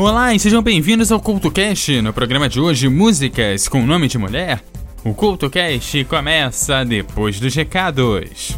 Olá e sejam bem-vindos ao CultoCast. No programa de hoje, músicas com nome de mulher. O CultoCast começa depois dos recados.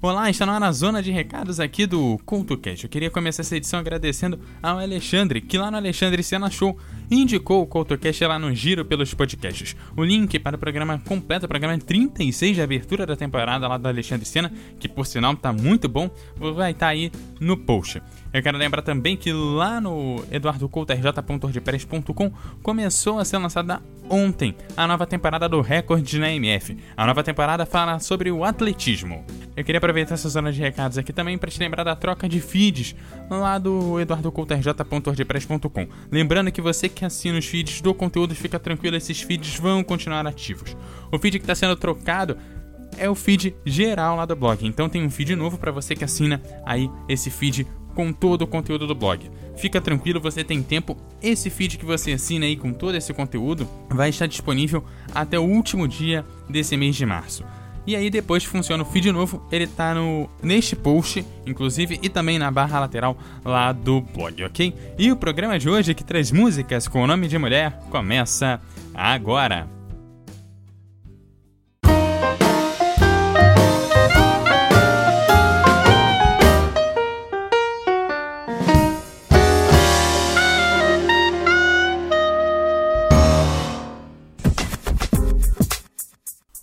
Olá, está na zona de recados aqui do CultoCast. Eu queria começar essa edição agradecendo ao Alexandre, que lá no Alexandre Sena Show indicou o CultoCast lá no Giro pelos Podcasts. O link para o programa completo, o programa 36 de abertura da temporada lá do Alexandre Sena, que por sinal está muito bom, vai estar tá aí no post. Eu quero lembrar também que lá no eduardocoutorj.wordpress.com começou a ser lançada ontem a nova temporada do Record na MF. A nova temporada fala sobre o atletismo. Eu queria aproveitar essa zona de recados aqui também para te lembrar da troca de feeds lá do eduardocoutorj.wordpress.com. Lembrando que você que assina os feeds do conteúdo fica tranquilo, esses feeds vão continuar ativos. O feed que está sendo trocado é o feed geral lá do blog. Então tem um feed novo para você que assina aí esse feed com todo o conteúdo do blog. Fica tranquilo, você tem tempo. Esse feed que você assina aí com todo esse conteúdo vai estar disponível até o último dia desse mês de março. E aí depois funciona o feed novo, ele tá no neste post, inclusive, e também na barra lateral lá do blog, ok? E o programa de hoje que traz músicas com o nome de mulher começa agora.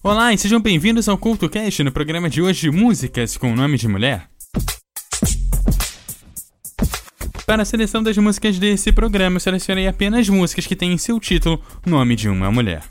Olá e sejam bem-vindos ao CultoCast no programa de hoje Músicas com nome de mulher. Para a seleção das músicas desse programa, eu selecionei apenas músicas que têm em seu título Nome de uma Mulher.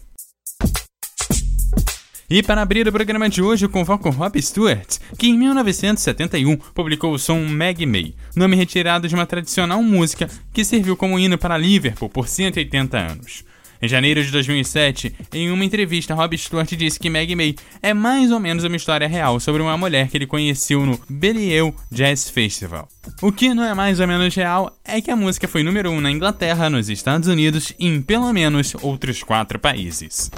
E para abrir o programa de hoje, eu convoco Rob Stewart, que em 1971 publicou o som Maggie May, nome retirado de uma tradicional música que serviu como hino para Liverpool por 180 anos. Em janeiro de 2007, em uma entrevista, Rob Stewart disse que Maggie May é mais ou menos uma história real sobre uma mulher que ele conheceu no Belial Jazz Festival. O que não é mais ou menos real é que a música foi número 1 um na Inglaterra, nos Estados Unidos e em pelo menos outros quatro países.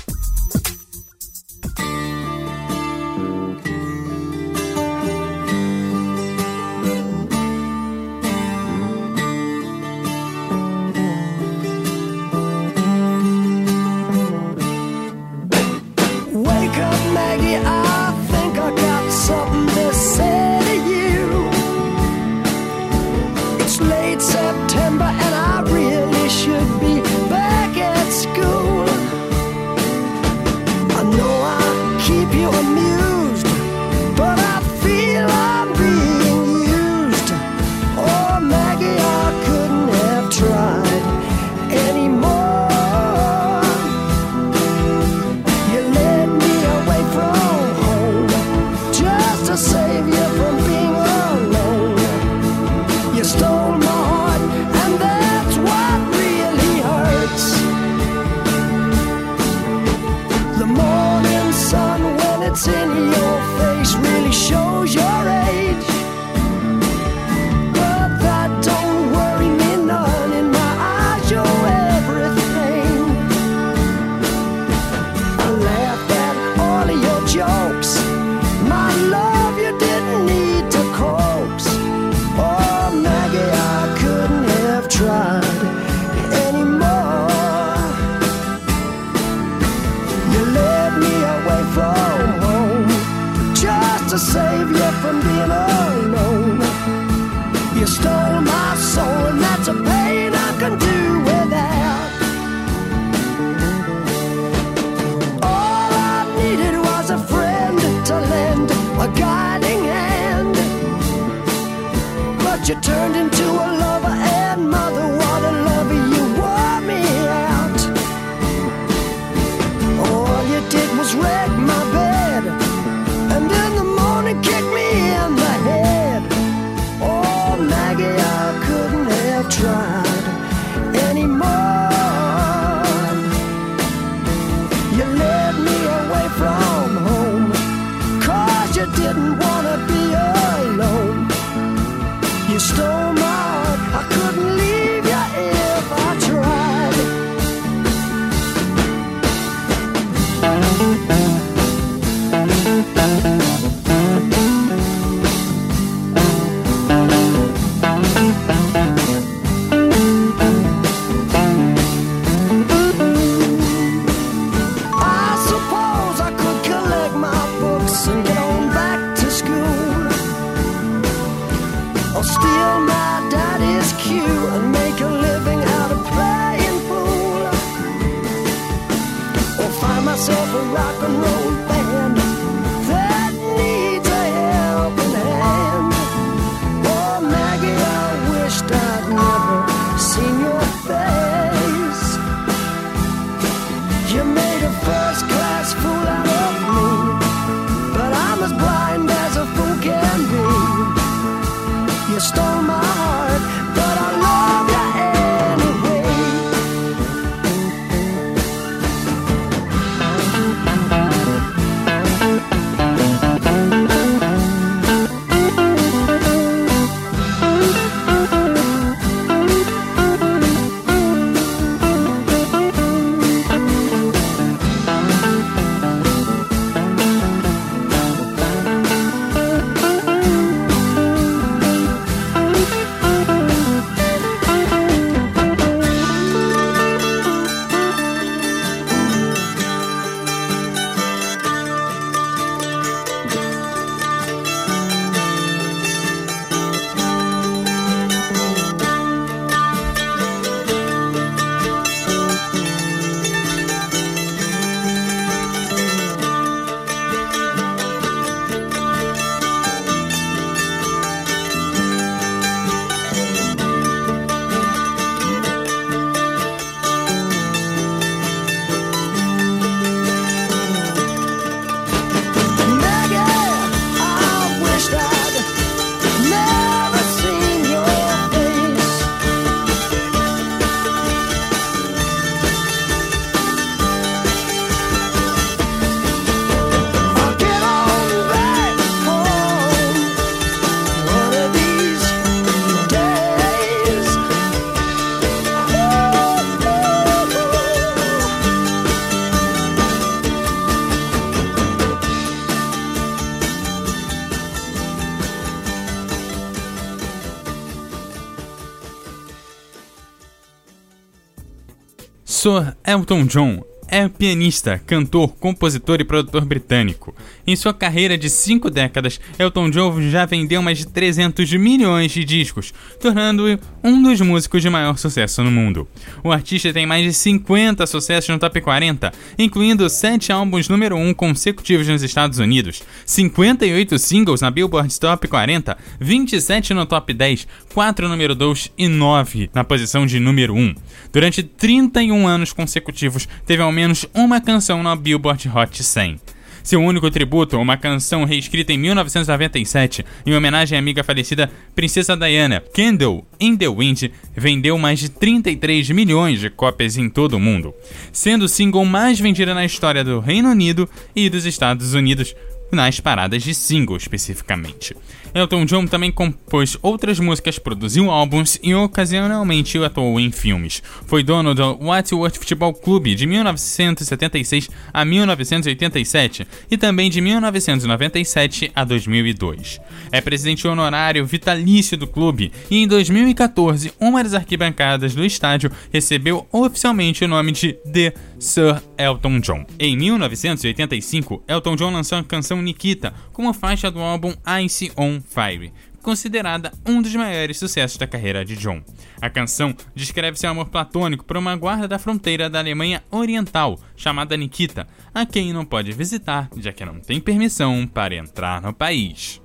Elton John é pianista, cantor, compositor e produtor britânico. Em sua carreira de cinco décadas, Elton John já vendeu mais de 300 milhões de discos, tornando-o um dos músicos de maior sucesso no mundo. O artista tem mais de 50 sucessos no top 40, incluindo 7 álbuns número 1 consecutivos nos Estados Unidos, 58 singles na Billboard Top 40, 27 no top 10, 4 número 2 e 9 na posição de número 1. Durante 31 anos consecutivos, teve ao menos uma canção na Billboard Hot 100. Seu único tributo, uma canção reescrita em 1997 em homenagem à amiga falecida Princesa Diana, Candle in the Wind, vendeu mais de 33 milhões de cópias em todo o mundo, sendo o single mais vendido na história do Reino Unido e dos Estados Unidos, nas paradas de single especificamente. Elton John também compôs outras músicas, produziu álbuns e ocasionalmente atuou em filmes. Foi dono do Watford Futebol Clube de 1976 a 1987 e também de 1997 a 2002. É presidente honorário vitalício do clube e em 2014 uma das arquibancadas do estádio recebeu oficialmente o nome de The Sir Elton John. Em 1985, Elton John lançou a canção Nikita como faixa do álbum Ice on Fire, considerada um dos maiores sucessos da carreira de John. A canção descreve seu amor platônico por uma guarda da fronteira da Alemanha Oriental, chamada Nikita, a quem não pode visitar, já que não tem permissão para entrar no país.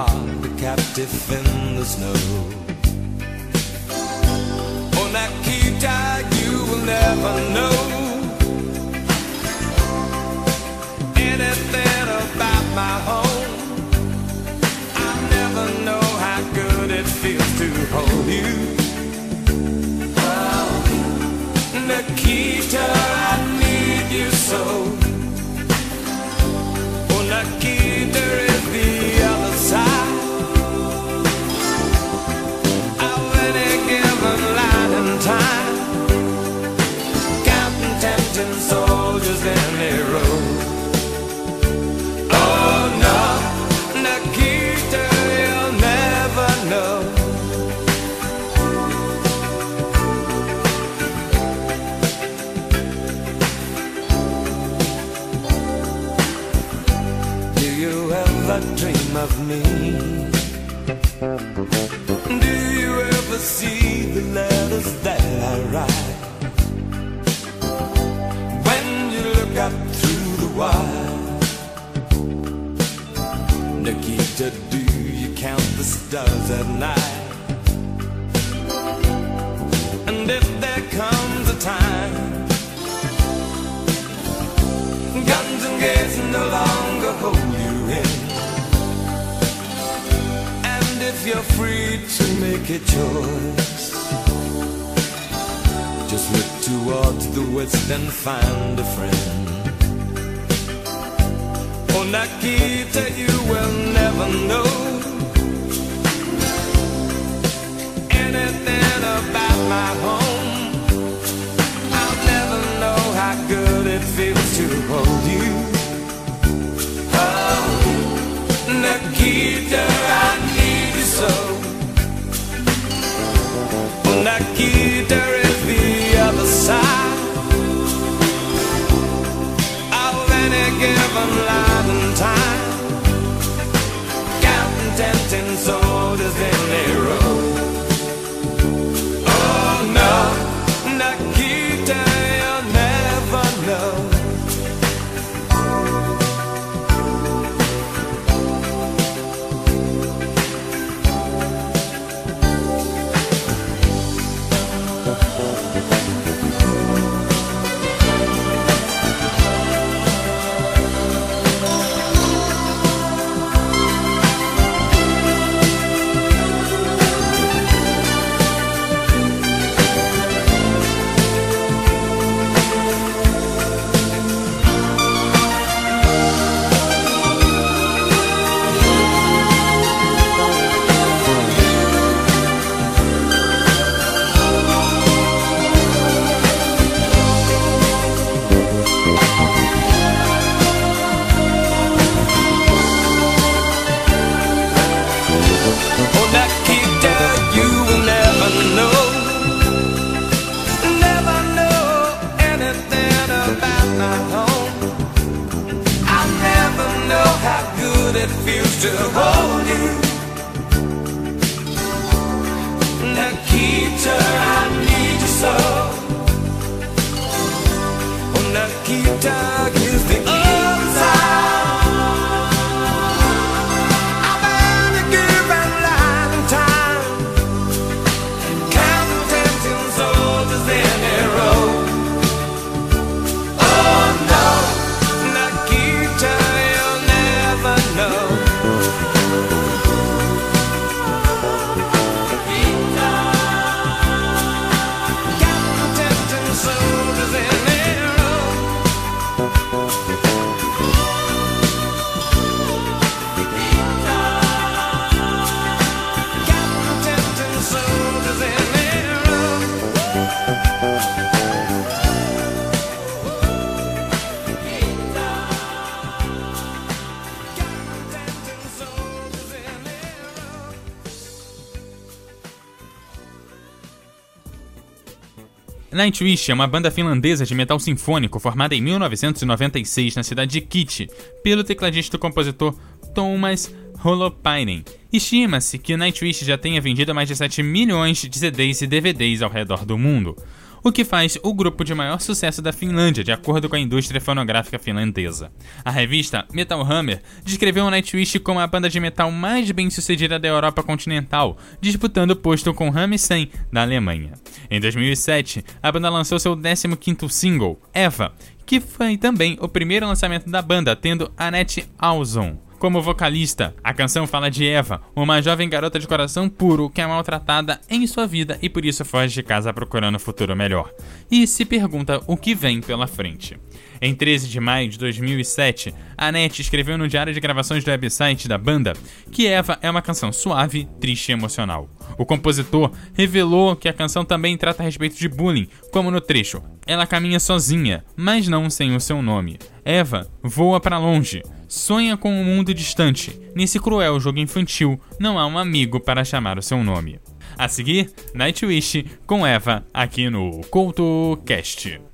Heart, a captive in the snow Oh, Nikita, you will will never know anything about my home. I never know how good it feels to hold you. Oh, Nikita, I need you so. Oh, Nikita soldiers in a the Nikita, do you count the stars at night? And if there comes a time guns and gates no longer hold you in. And if you're free to make a choice, just look towards the west and find a friend. Oh, Nikita, you will never know anything about my home. I'll never know how good it feels to hold you. Oh, Nikita, I need you so. Nikita it feels to hold you. Nikita, I need you so. Oh, Nikita, Nightwish é uma banda finlandesa de metal sinfônico formada em 1996 na cidade de Kit pelo tecladista e compositor Thomas Holopainen. Estima-se que Nightwish já tenha vendido mais de 7 milhões de CDs e DVDs ao redor do mundo. O que faz o grupo de maior sucesso da Finlândia, de acordo com a indústria fonográfica finlandesa. A revista Metal Hammer descreveu o Nightwish como a banda de metal mais bem sucedida da Europa continental, disputando o posto com Rammstein da Alemanha. Em 2007, a banda lançou seu 15º single, Eva, que foi também o primeiro lançamento da banda, tendo Annette Alzon como vocalista. A canção fala de Eva, uma jovem garota de coração puro que é maltratada em sua vida e por isso foge de casa procurando um futuro melhor. E se pergunta o que vem pela frente. Em 13 de maio de 2007, a NET escreveu no diário de gravações do website da banda que Eva é uma canção suave, triste e emocional. O compositor revelou que a canção também trata a respeito de bullying, como no trecho. Ela caminha sozinha, mas não sem o seu nome. Eva voa para longe, sonha com um mundo distante. Nesse cruel jogo infantil, não há um amigo para chamar o seu nome. A seguir, Nightwish com Eva aqui no CoutoCast.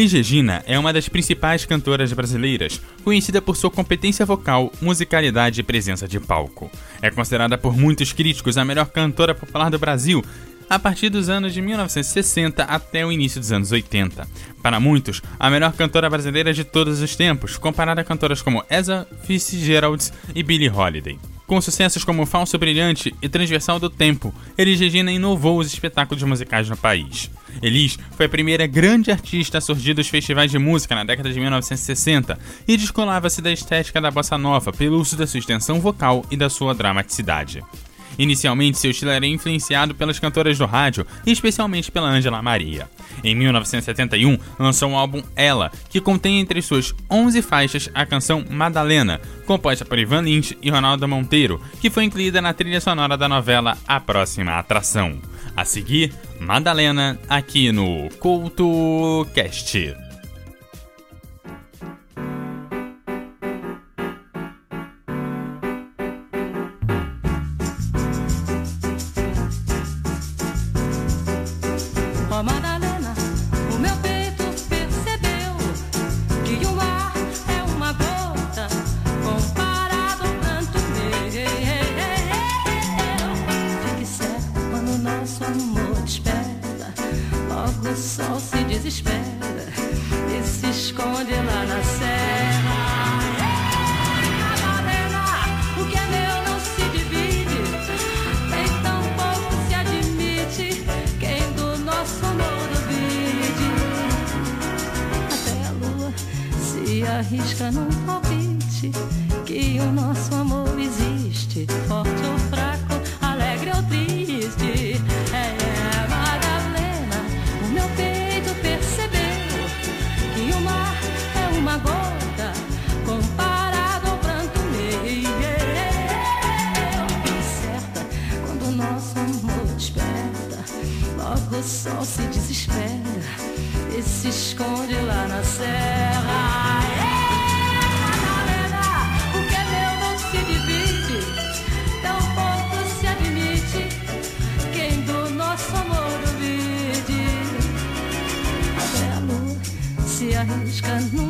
Elis Regina é uma das principais cantoras brasileiras, conhecida por sua competência vocal, musicalidade e presença de palco. É considerada por muitos críticos a melhor cantora popular do Brasil a partir dos anos de 1960 até o início dos anos 80. Para muitos, a melhor cantora brasileira de todos os tempos, comparada a cantoras como Esa Fitzgerald e Billie Holiday. Com sucessos como Falso Brilhante e Transversal do Tempo, Elis Regina inovou os espetáculos musicais no país. Elis foi a primeira grande artista a surgir dos festivais de música na década de 1960 e descolava-se da estética da bossa nova pelo uso da sua extensão vocal e da sua dramaticidade. Inicialmente, seu estilo era influenciado pelas cantoras do rádio, especialmente pela Angela Maria. Em 1971, lançou o álbum Ela, que contém entre suas 11 faixas a canção Madalena, composta por Ivan Lins e Ronaldo Monteiro, que foi incluída na trilha sonora da novela A Próxima Atração. A seguir, Madalena, aqui no CoutoCast. Mieszka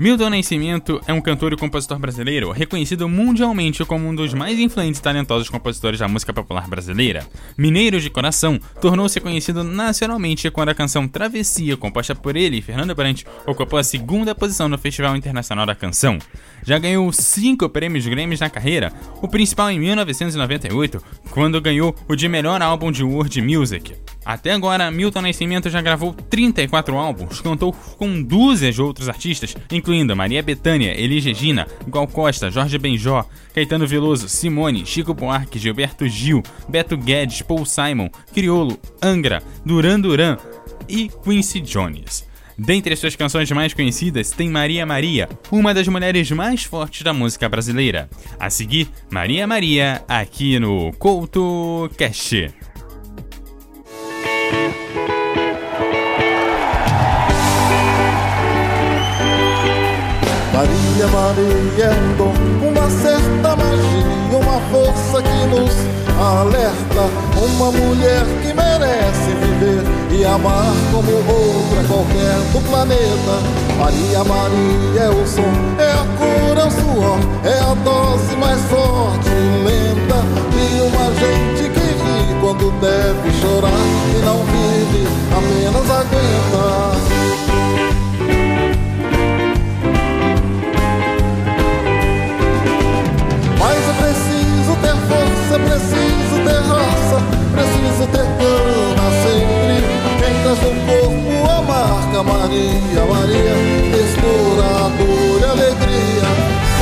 Milton Nascimento é um cantor e compositor brasileiro reconhecido mundialmente como um dos mais influentes e talentosos compositores da música popular brasileira. Mineiro de coração, tornou-se conhecido nacionalmente quando a canção Travessia, composta por ele e Fernando Brant, ocupou a segunda posição no Festival Internacional da Canção. Já ganhou cinco prêmios Grammys na carreira, o principal em 1998, quando ganhou o de melhor álbum de world music. Até agora, Milton Nascimento já gravou 34 álbuns, cantou com dúzias de outros artistas, incluindo Maria Bethânia, Elis Regina, Gal Costa, Jorge Benjó, Caetano Veloso, Simone, Chico Buarque, Gilberto Gil, Beto Guedes, Paul Simon, Criolo, Angra, Duran Duran e Quincy Jones. Dentre as suas canções mais conhecidas tem Maria Maria, uma das mulheres mais fortes da música brasileira. A seguir, Maria Maria, aqui no Couto Cast. Maria, Maria dom, uma certa magia, uma força que nos alerta. Uma mulher que merece viver e amar como outra qualquer do planeta. Maria, Maria é o som, é a cor, é o suor, é a dose mais forte e lenta de uma gente que ri quando deve chorar e não vive, apenas aguenta. Mas é preciso ter força, é preciso raça, preciso ter cana sempre. Quem traz no corpo a marca Maria, Maria, mistura dor e alegria.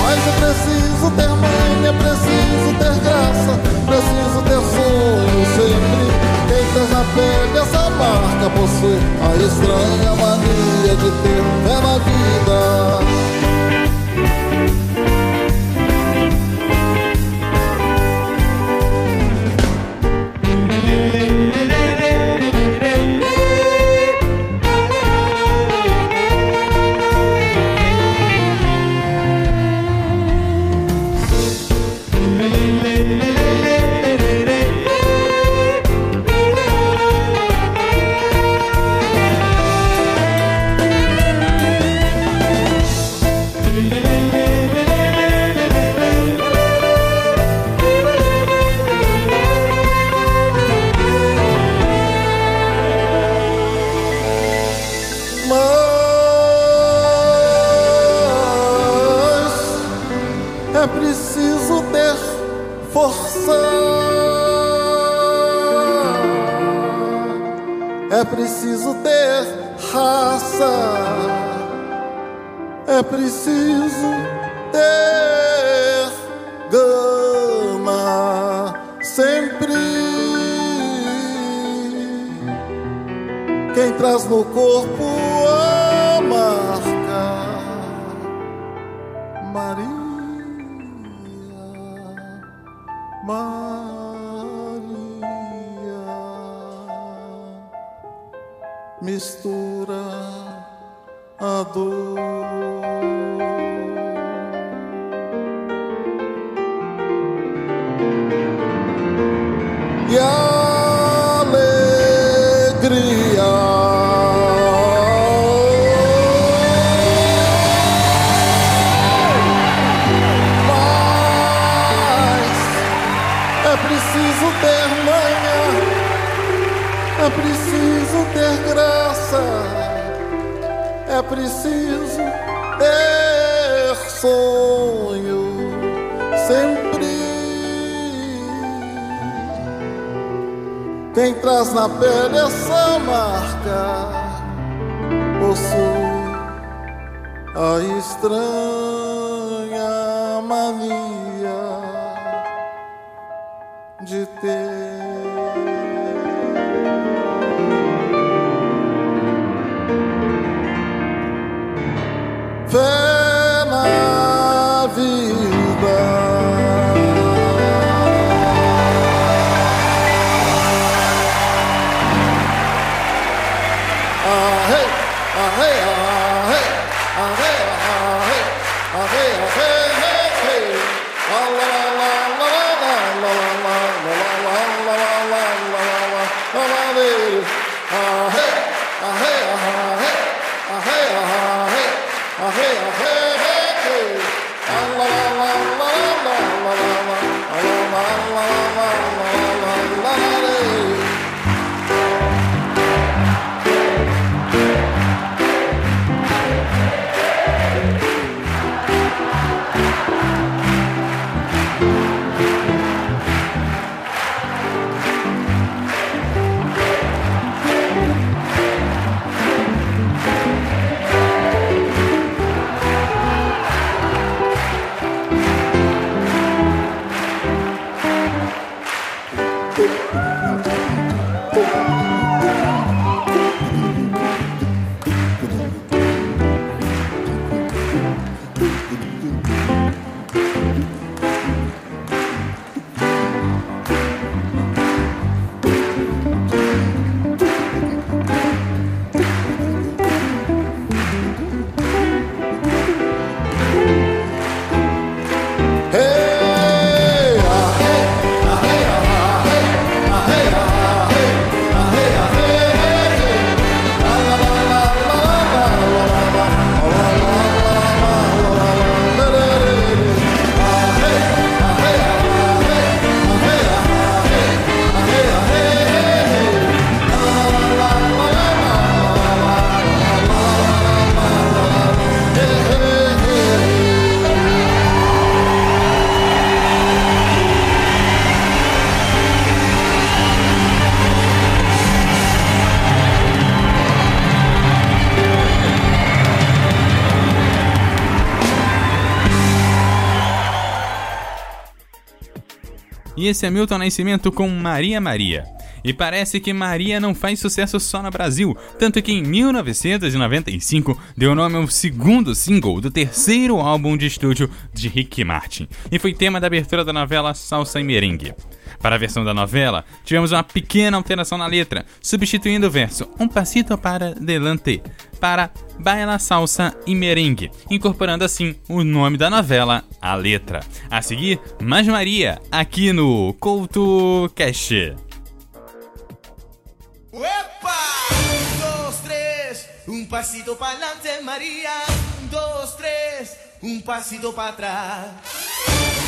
Mas é preciso ter mãe, é preciso ter graça, preciso ter sonho sempre. Quem traz na pele essa marca possui a estranha mania de ter fé na vida. Maria, mistura a dor. E traz na pele essa marca possui a estranha mania de ter. Fé Não, E esse é Milton Nascimento com Maria Maria. E parece que Maria não faz sucesso só no Brasil, tanto que em 1995 deu nome ao segundo single do terceiro álbum de estúdio de Rick Martin, e foi tema da abertura da novela Salsa e Merengue. Para a versão da novela, tivemos uma pequena alteração na letra, substituindo o verso Um passito para delante para Baila Salsa e Merengue, incorporando assim o nome da novela à letra. A seguir, Mais Maria, aqui no Couto Cash. ¡Epa! Un, dos, tres, un pasito para adelante, María. Un, dos, tres, un pasito para atrás.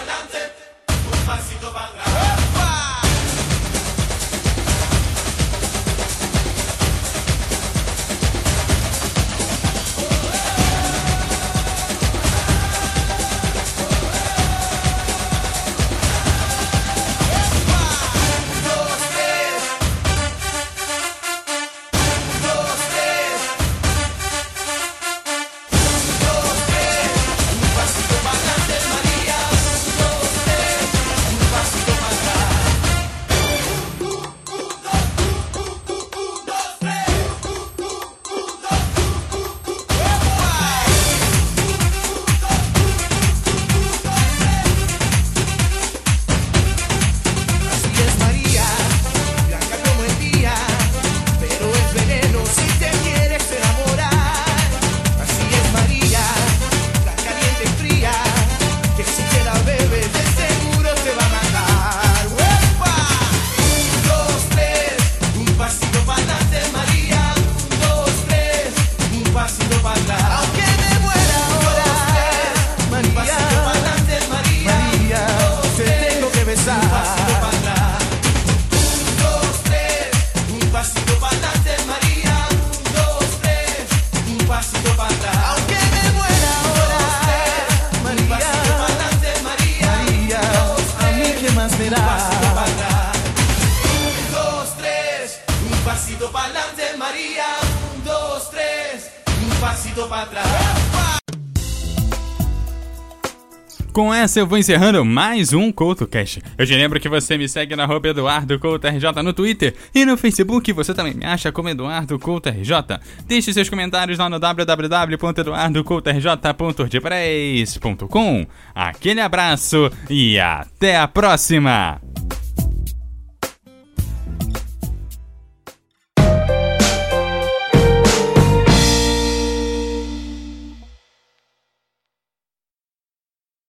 Adelante. Eu vou encerrando mais um CoutoCast. Eu te lembro que você me segue na arroba EduardoCoutoRJ no Twitter e no Facebook você também me acha como Eduardo CoutoRJ. Deixe seus comentários lá no www.eduardocoutorj.wordpress.com. Aquele abraço e até a próxima!